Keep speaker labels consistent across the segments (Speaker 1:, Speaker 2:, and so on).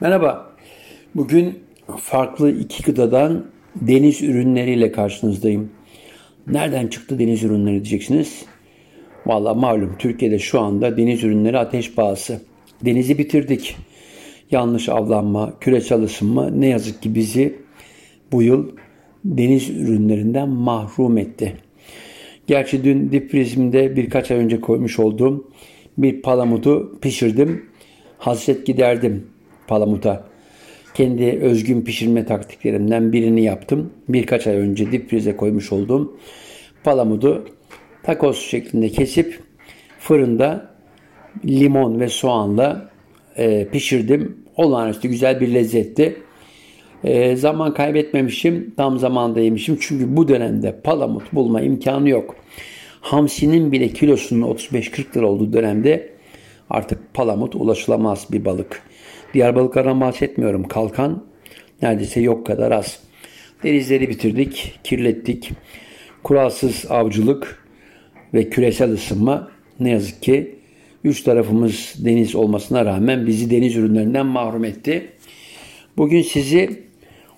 Speaker 1: Merhaba. Bugün farklı iki gıdadan deniz ürünleriyle karşınızdayım. Nereden çıktı deniz ürünleri diyeceksiniz. Valla malum Türkiye'de şu anda deniz ürünleri ateş pahası. Denizi bitirdik. Yanlış avlanma, küresel ısınma ne yazık ki bizi bu yıl deniz ürünlerinden mahrum etti. Gerçi dün dip birkaç ay önce koymuş olduğum bir palamudu pişirdim. Hasret giderdim palamuta. Kendi özgün pişirme taktiklerimden birini yaptım. Birkaç ay önce dip prize koymuş olduğum palamudu takoz şeklinde kesip fırında limon ve soğanla e, pişirdim. Olağanüstü güzel bir lezzetti. E, zaman kaybetmemişim, tam zamanda yemişim. Çünkü bu dönemde palamut bulma imkanı yok. Hamsinin bile kilosunun 35-40 lira olduğu dönemde artık palamut ulaşılamaz bir balık. Diğer balıklardan bahsetmiyorum. Kalkan neredeyse yok kadar az. Denizleri bitirdik, kirlettik. Kuralsız avcılık ve küresel ısınma ne yazık ki üç tarafımız deniz olmasına rağmen bizi deniz ürünlerinden mahrum etti. Bugün sizi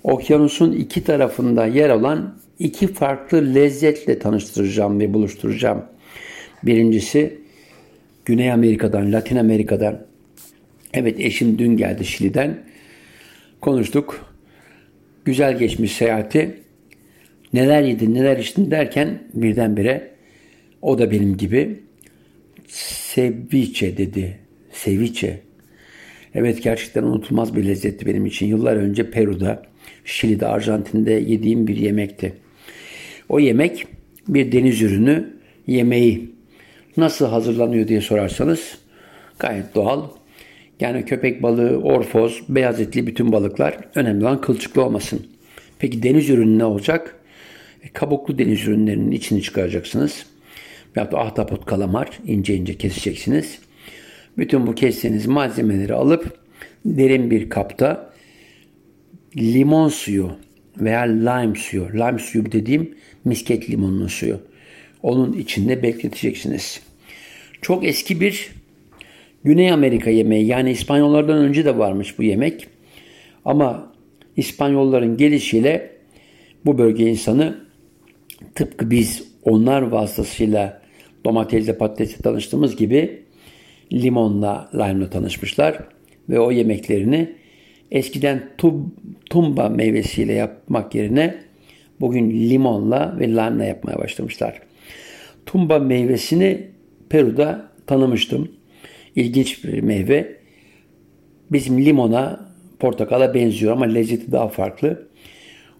Speaker 1: okyanusun iki tarafında yer alan iki farklı lezzetle tanıştıracağım ve buluşturacağım. Birincisi Güney Amerika'dan, Latin Amerika'dan Evet eşim dün geldi Şili'den. Konuştuk. Güzel geçmiş seyahati. Neler yedin, neler içtin derken birdenbire o da benim gibi ceviche dedi. Ceviche. Evet gerçekten unutulmaz bir lezzetti benim için. Yıllar önce Peru'da, Şili'de, Arjantin'de yediğim bir yemekti. O yemek bir deniz ürünü yemeği. Nasıl hazırlanıyor diye sorarsanız gayet doğal yani köpek balığı, orfoz, beyaz etli bütün balıklar önemli olan kılçıklı olmasın. Peki deniz ürünü ne olacak? E, kabuklu deniz ürünlerinin içini çıkaracaksınız. Veyahut da ahtapot, kalamar ince ince keseceksiniz. Bütün bu kestiğiniz malzemeleri alıp derin bir kapta limon suyu veya lime suyu, lime suyu dediğim misket limonlu suyu. Onun içinde bekleteceksiniz. Çok eski bir Güney Amerika yemeği yani İspanyollardan önce de varmış bu yemek. Ama İspanyolların gelişiyle bu bölge insanı tıpkı biz onlar vasıtasıyla domatesle patatesle tanıştığımız gibi limonla, lime'la tanışmışlar ve o yemeklerini eskiden tub, tumba meyvesiyle yapmak yerine bugün limonla ve lime'la yapmaya başlamışlar. Tumba meyvesini Peru'da tanımıştım ilginç bir meyve. Bizim limona, portakala benziyor ama lezzeti daha farklı.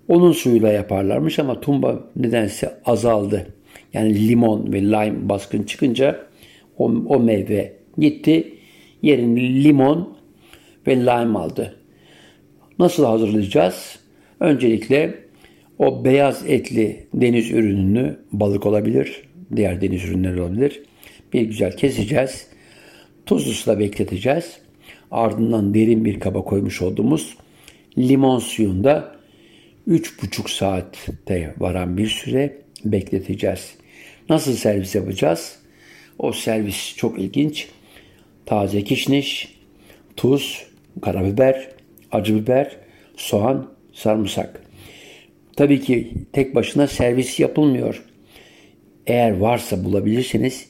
Speaker 1: Onun suyuyla yaparlarmış ama tumba nedense azaldı. Yani limon ve lime baskın çıkınca o, o meyve gitti. Yerini limon ve lime aldı. Nasıl hazırlayacağız? Öncelikle o beyaz etli deniz ürününü balık olabilir, diğer deniz ürünleri olabilir. Bir güzel keseceğiz. Tuzlu suda bekleteceğiz. Ardından derin bir kaba koymuş olduğumuz limon suyunda 3,5 saatte varan bir süre bekleteceğiz. Nasıl servis yapacağız? O servis çok ilginç. Taze kişniş, tuz, karabiber, acı biber, soğan, sarımsak. Tabii ki tek başına servis yapılmıyor. Eğer varsa bulabilirseniz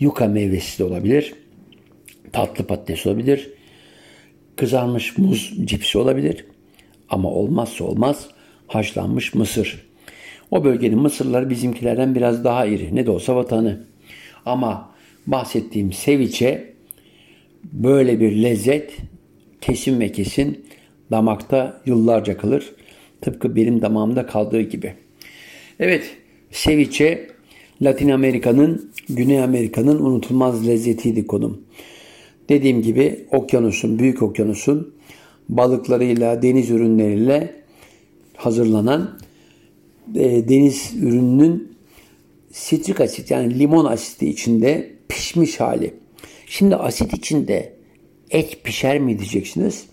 Speaker 1: yuka meyvesi de olabilir tatlı patates olabilir, kızarmış muz cipsi olabilir ama olmazsa olmaz haşlanmış mısır. O bölgenin mısırları bizimkilerden biraz daha iri. Ne de olsa vatanı. Ama bahsettiğim seviçe böyle bir lezzet kesin ve kesin damakta yıllarca kalır. Tıpkı benim damağımda kaldığı gibi. Evet, seviçe Latin Amerika'nın, Güney Amerika'nın unutulmaz lezzetiydi konum. Dediğim gibi okyanusun, büyük okyanusun balıklarıyla, deniz ürünleriyle hazırlanan e, deniz ürününün sitrik asit yani limon asiti içinde pişmiş hali. Şimdi asit içinde et pişer mi diyeceksiniz.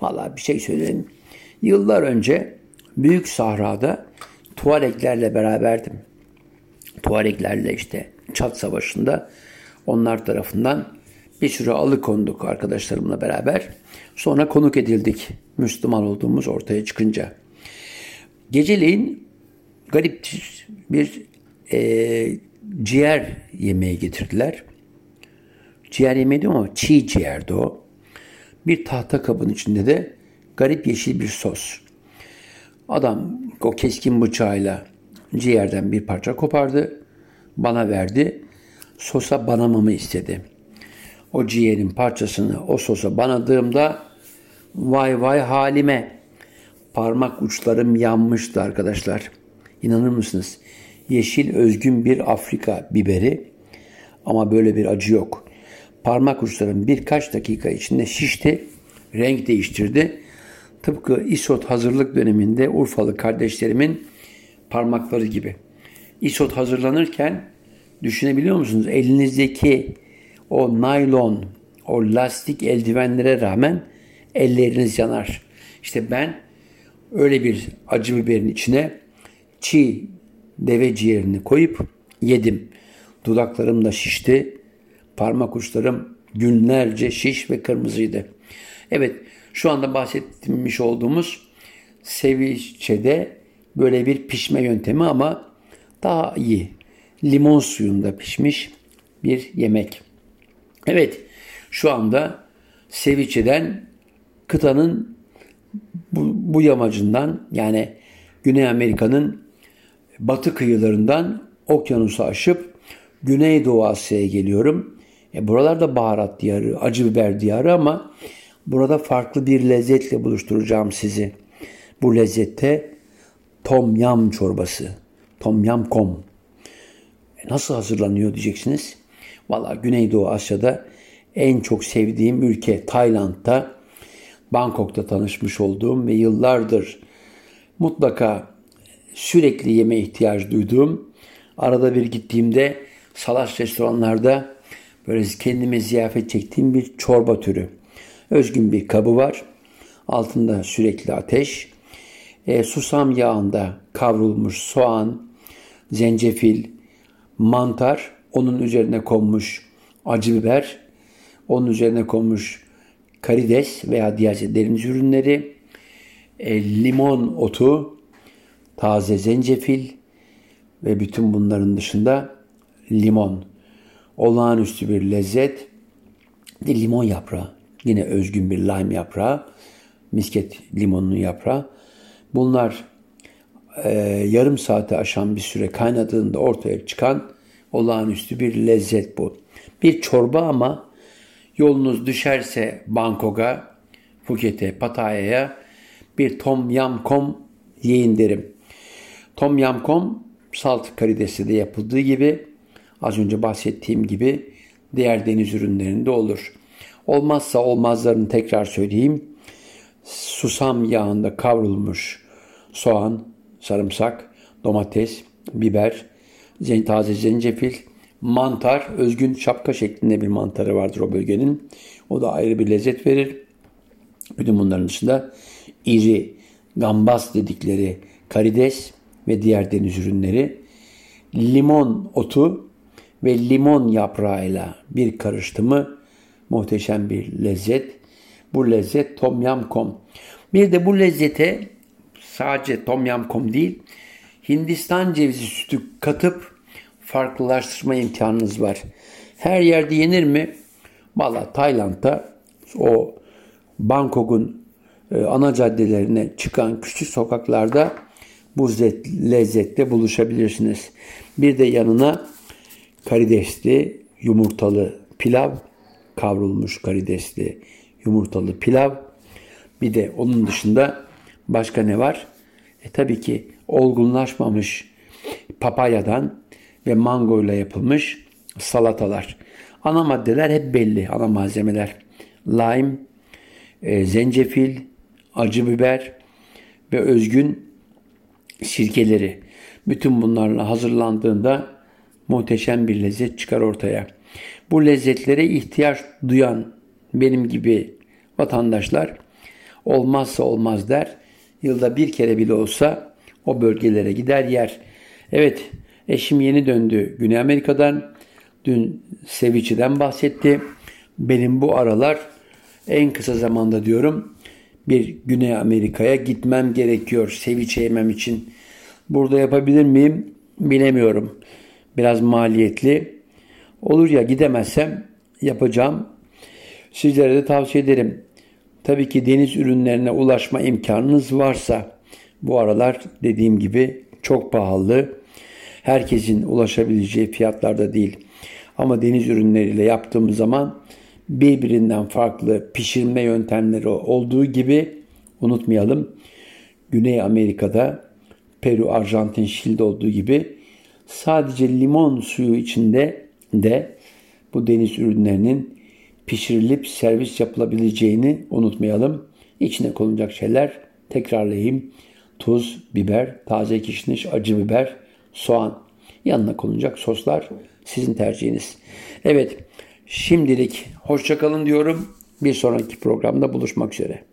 Speaker 1: Valla bir şey söyleyeyim. Yıllar önce Büyük Sahra'da Tuareglerle beraberdim. Tuareglerle işte Çat Savaşı'nda onlar tarafından bir süre alıkonduk arkadaşlarımla beraber. Sonra konuk edildik Müslüman olduğumuz ortaya çıkınca. Geceleyin garip bir e, ciğer yemeği getirdiler. Ciğer yemeği diyorum ama çiğ ciğerdi o. Bir tahta kabın içinde de garip yeşil bir sos. Adam o keskin bıçağıyla ciğerden bir parça kopardı. Bana verdi. Sosa banamamı istedi. O ciğerin parçasını o sosa banadığımda vay vay halime parmak uçlarım yanmıştı arkadaşlar. İnanır mısınız? Yeşil özgün bir Afrika biberi ama böyle bir acı yok. Parmak uçlarım birkaç dakika içinde şişti, renk değiştirdi. Tıpkı isot hazırlık döneminde Urfalı kardeşlerimin parmakları gibi. Isot hazırlanırken düşünebiliyor musunuz? Elinizdeki o naylon, o lastik eldivenlere rağmen elleriniz yanar. İşte ben öyle bir acı biberin içine çiğ deve ciğerini koyup yedim. Dudaklarım da şişti. Parmak uçlarım günlerce şiş ve kırmızıydı. Evet şu anda bahsetmiş olduğumuz seviçede böyle bir pişme yöntemi ama daha iyi. Limon suyunda pişmiş bir yemek. Evet şu anda seviçeden kıtanın bu, bu yamacından yani Güney Amerika'nın batı kıyılarından okyanusu aşıp Güneydoğu Asya'ya geliyorum. E buralarda baharat diyarı, acı biber diyarı ama burada farklı bir lezzetle buluşturacağım sizi. Bu lezzette tom yam çorbası. Tom yam kom. E nasıl hazırlanıyor diyeceksiniz. Valla Güneydoğu Asya'da en çok sevdiğim ülke Tayland'da Bangkok'ta tanışmış olduğum ve yıllardır mutlaka sürekli yeme ihtiyaç duyduğum, arada bir gittiğimde salaş restoranlarda böyle kendime ziyafet çektiğim bir çorba türü. Özgün bir kabı var. Altında sürekli ateş. E, susam yağında kavrulmuş soğan, zencefil, mantar, onun üzerine konmuş acı biber, onun üzerine konmuş karides veya diğer deniz ürünleri, e, limon otu, taze zencefil ve bütün bunların dışında limon. Olağanüstü bir lezzet. Bir limon yaprağı. Yine özgün bir lime yaprağı. Misket limonunun yaprağı. Bunlar e, yarım saate aşan bir süre kaynadığında ortaya çıkan olağanüstü bir lezzet bu. Bir çorba ama yolunuz düşerse Bangkok'a, Phuket'e, Pattaya'ya bir tom yam kom yiyin derim. Tom yam kom salt karidesi de yapıldığı gibi az önce bahsettiğim gibi diğer deniz ürünlerinde olur. Olmazsa olmazlarını tekrar söyleyeyim. Susam yağında kavrulmuş soğan, sarımsak, domates, biber, taze zencefil, mantar, özgün şapka şeklinde bir mantarı vardır o bölgenin. O da ayrı bir lezzet verir. Bütün bunların dışında iri, gambas dedikleri karides ve diğer deniz ürünleri, limon otu ve limon yaprağıyla bir karıştımı muhteşem bir lezzet. Bu lezzet tom yam kom. Bir de bu lezzete sadece tom yam kom değil, Hindistan cevizi sütü katıp farklılaştırma imkanınız var. Her yerde yenir mi? Valla Tayland'da o Bangkok'un e, ana caddelerine çıkan küçük sokaklarda bu lezzette buluşabilirsiniz. Bir de yanına karidesli yumurtalı pilav, kavrulmuş karidesli yumurtalı pilav. Bir de onun dışında başka ne var? E tabii ki olgunlaşmamış papayadan ve mango ile yapılmış salatalar. Ana maddeler hep belli, ana malzemeler. Lime, e, zencefil, acı biber ve özgün sirkeleri. Bütün bunlarla hazırlandığında muhteşem bir lezzet çıkar ortaya. Bu lezzetlere ihtiyaç duyan benim gibi vatandaşlar olmazsa olmaz der. Yılda bir kere bile olsa o bölgelere gider yer. Evet eşim yeni döndü Güney Amerika'dan. Dün Seviçi'den bahsetti. Benim bu aralar en kısa zamanda diyorum bir Güney Amerika'ya gitmem gerekiyor seviçe yemem için. Burada yapabilir miyim bilemiyorum. Biraz maliyetli. Olur ya gidemezsem yapacağım. Sizlere de tavsiye ederim. Tabii ki deniz ürünlerine ulaşma imkanınız varsa bu aralar dediğim gibi çok pahalı. Herkesin ulaşabileceği fiyatlarda değil. Ama deniz ürünleriyle yaptığımız zaman birbirinden farklı pişirme yöntemleri olduğu gibi unutmayalım. Güney Amerika'da Peru, Arjantin, Şili'de olduğu gibi sadece limon suyu içinde de bu deniz ürünlerinin pişirilip servis yapılabileceğini unutmayalım. İçine konulacak şeyler tekrarlayayım. Tuz, biber, taze kişniş, acı biber, soğan. Yanına konulacak soslar sizin tercihiniz. Evet şimdilik hoşçakalın diyorum. Bir sonraki programda buluşmak üzere.